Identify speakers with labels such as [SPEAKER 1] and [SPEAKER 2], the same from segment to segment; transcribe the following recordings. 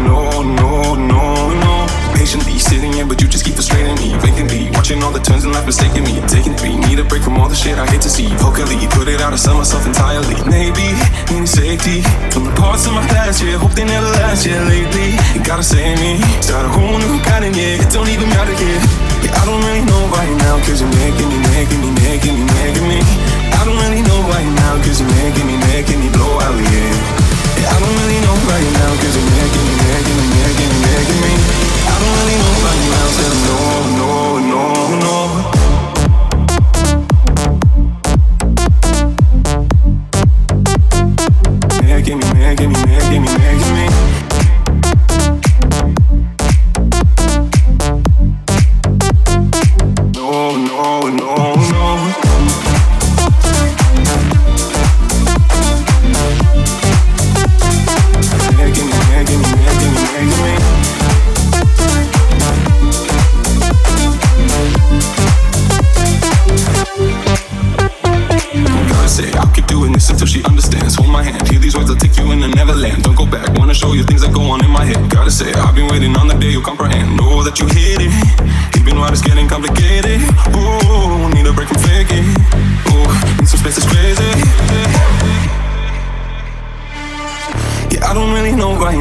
[SPEAKER 1] No, no, no, no. Patiently sitting here, but you just keep frustrating me. Vacantly watching all the turns in life mistaking me. Taking three, need a break from all the shit I hate to see. Vocally, put it out, I sell myself entirely. Maybe, need safety from the parts of my past, yeah. Hope they never last, yeah. Lately, you gotta save me. Start a whole new of, yeah. It don't even matter, yeah. Yeah, I don't really know right now, cause you're making me, making me, making me, making me. I don't really know right now, cause you're making me, making me blow out, yeah. I don't really know right you're me, me, me, me. I don't really know right no, no, no, no.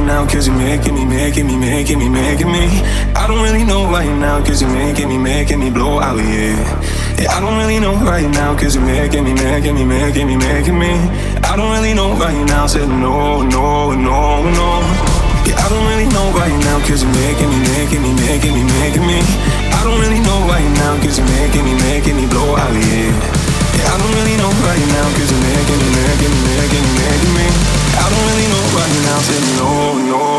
[SPEAKER 1] Now, cause you're making me, making me, making me, making me. I don't really know right now, cause you're making me, making me blow out, yeah. Yeah, I don't really know right now, cause you're making me, making me, making me, making me. I don't really know right now, said no, no, no, no. Yeah, I don't really know right now, cause you're making me, making me, making me, making me. I don't really know right now, cause you're making me, making me blow out, yeah. Yeah, I don't really know right now, cause you're making me, making me, making me, making me. I don't really know right now, said no, no, no,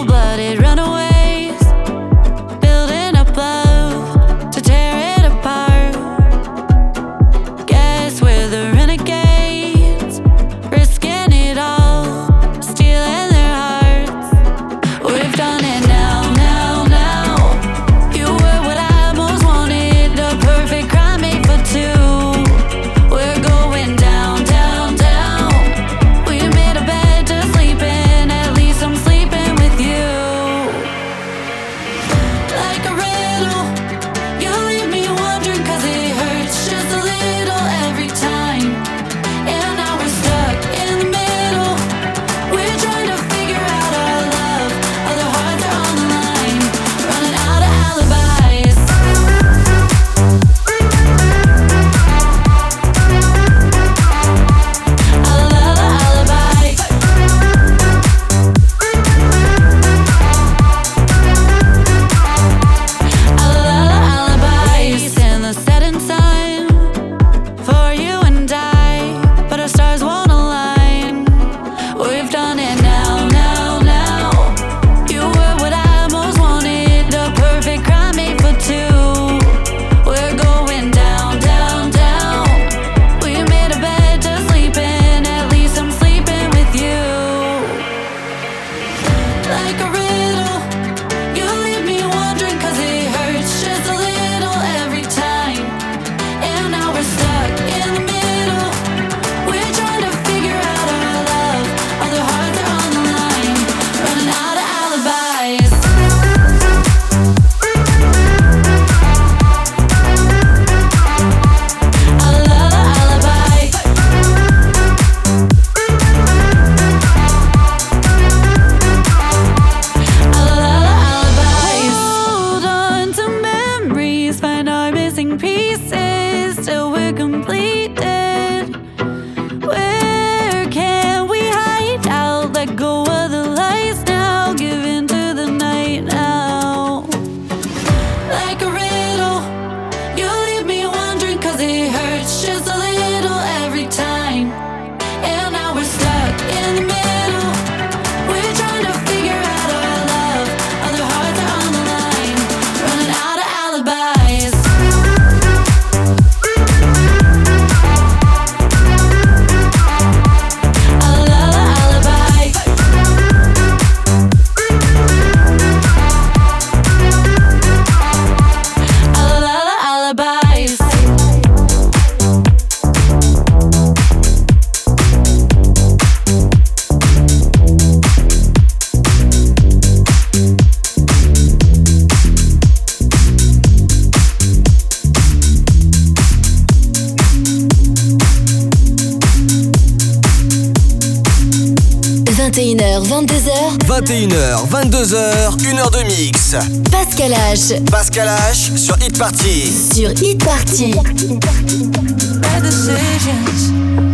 [SPEAKER 2] pieces.
[SPEAKER 3] 21h, 22h, 1h de mix.
[SPEAKER 4] Pascal H.
[SPEAKER 3] Pascal H sur Hit Party.
[SPEAKER 4] Sur Hit Party.
[SPEAKER 5] Bad decisions,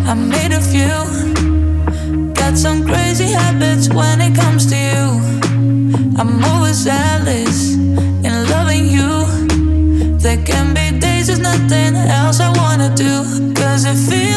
[SPEAKER 5] I made a few. Got some crazy habits when it comes to you. I'm always zealous in loving you. There can be days there's nothing else I wanna do. Cause it feels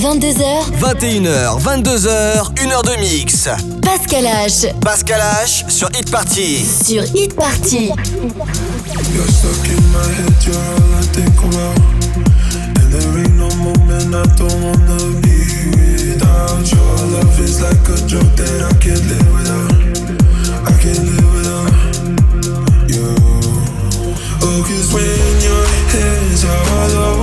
[SPEAKER 4] 22h,
[SPEAKER 3] 21h, 22h, 1h de mix.
[SPEAKER 4] Pascal H.
[SPEAKER 3] Pascal H sur Hit Party.
[SPEAKER 4] Sur Hit Party.
[SPEAKER 6] You're stuck in my head, you're all I think about. And there ain't no moment I don't wanna be without. Your love is like a drug that I can't live without. I can't live without you. Oh, cause when your hands are all over.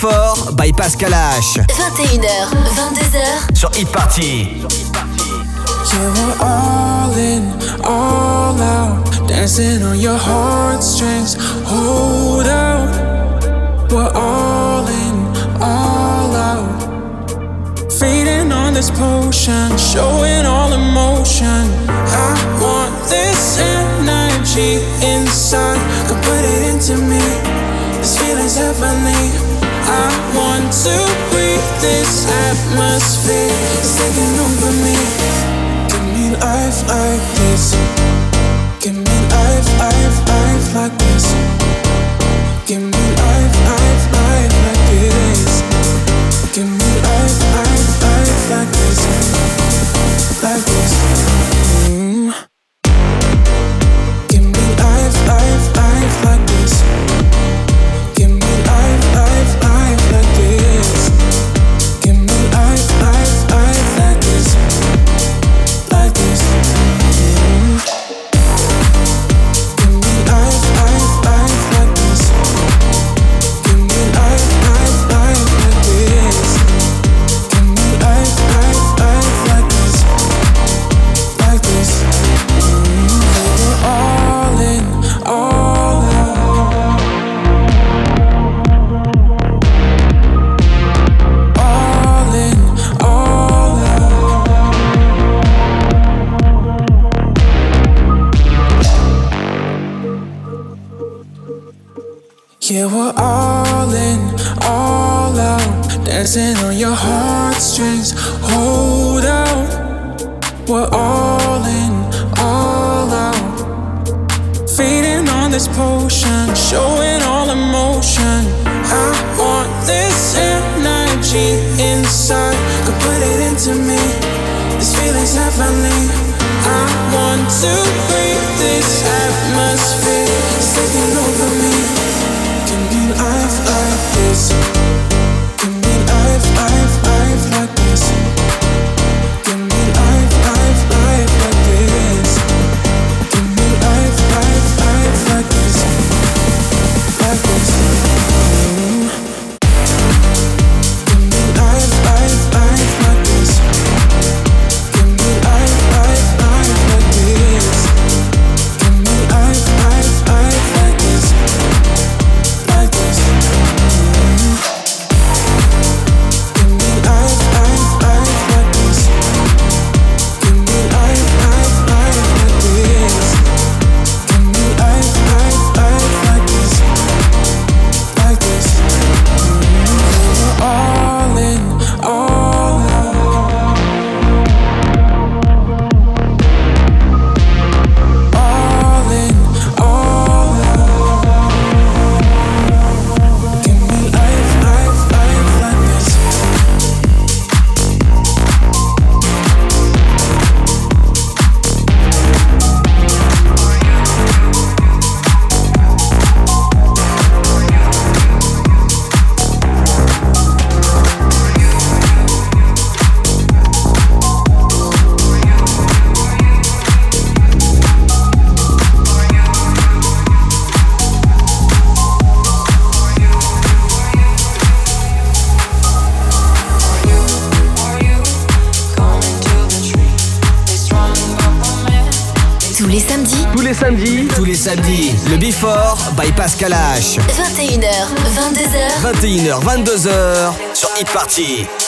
[SPEAKER 4] Samedis,
[SPEAKER 5] le Before by Pascal H.
[SPEAKER 4] 21h, 22h
[SPEAKER 5] sur Hit Party.
[SPEAKER 7] Yeah, we're all in, all out, dancing on your heartstrings. Hold out, we're all in, all out, feeding on this potion, showing all emotion. I want this energy inside, could put it into me. This feeling's heavenly. I want to breathe this atmosphere, it's taking over me life like this.
[SPEAKER 4] 21h, 22h
[SPEAKER 5] sur Hit Party.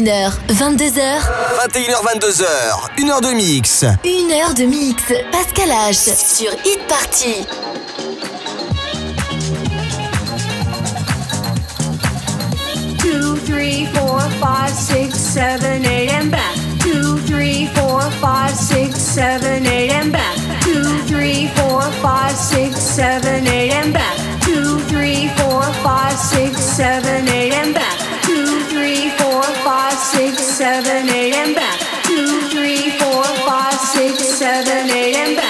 [SPEAKER 4] 21h, 22h.
[SPEAKER 3] 21h, 22h. Une heure de mix.
[SPEAKER 4] Une heure de mix. Pascal H. Sur Hit Party.
[SPEAKER 8] Two, three, four, five, six, seven, eight, and back. Two, three, four, five, six, seven, eight, and back. Two, three, four, five, six, seven, eight, and back. Two, three, four, five, six, seven, eight, and back 7 a.m. back. 2, 3, 4, 5, 6, 7 a.m. back.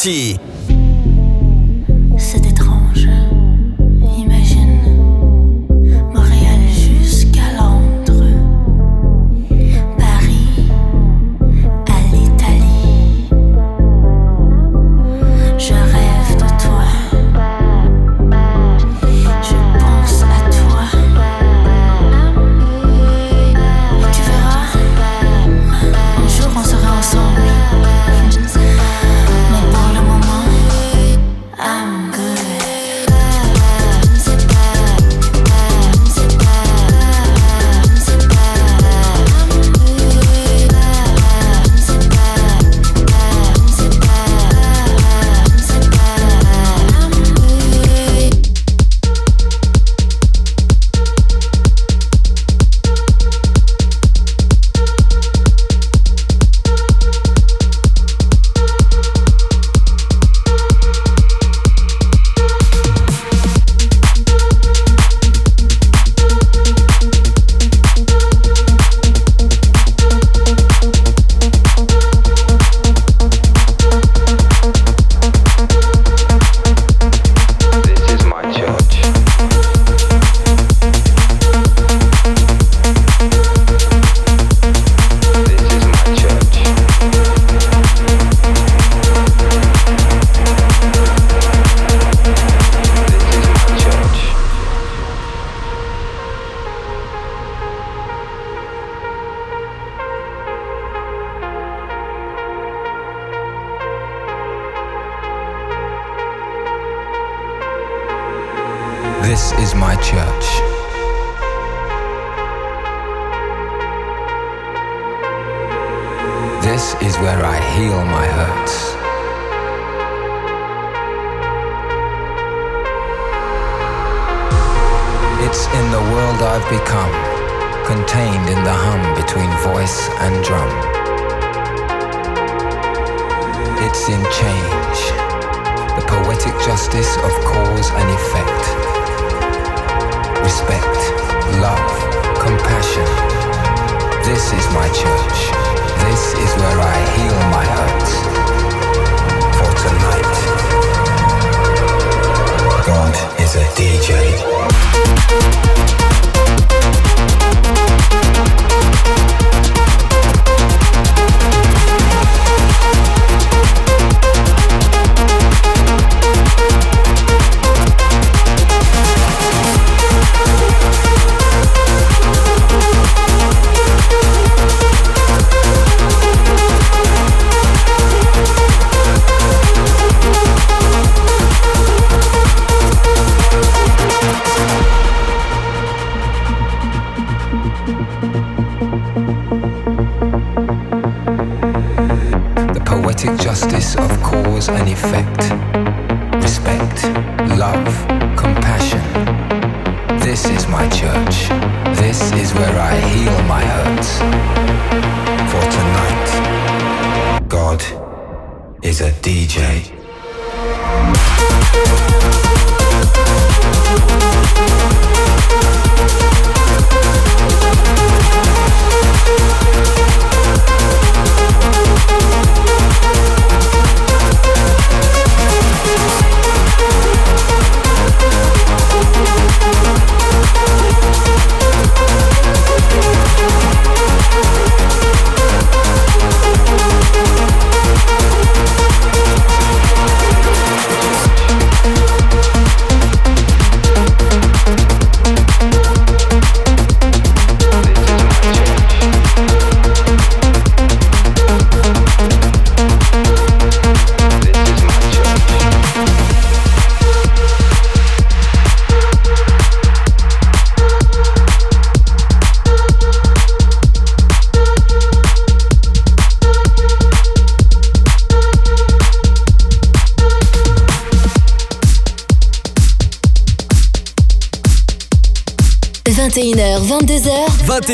[SPEAKER 9] T.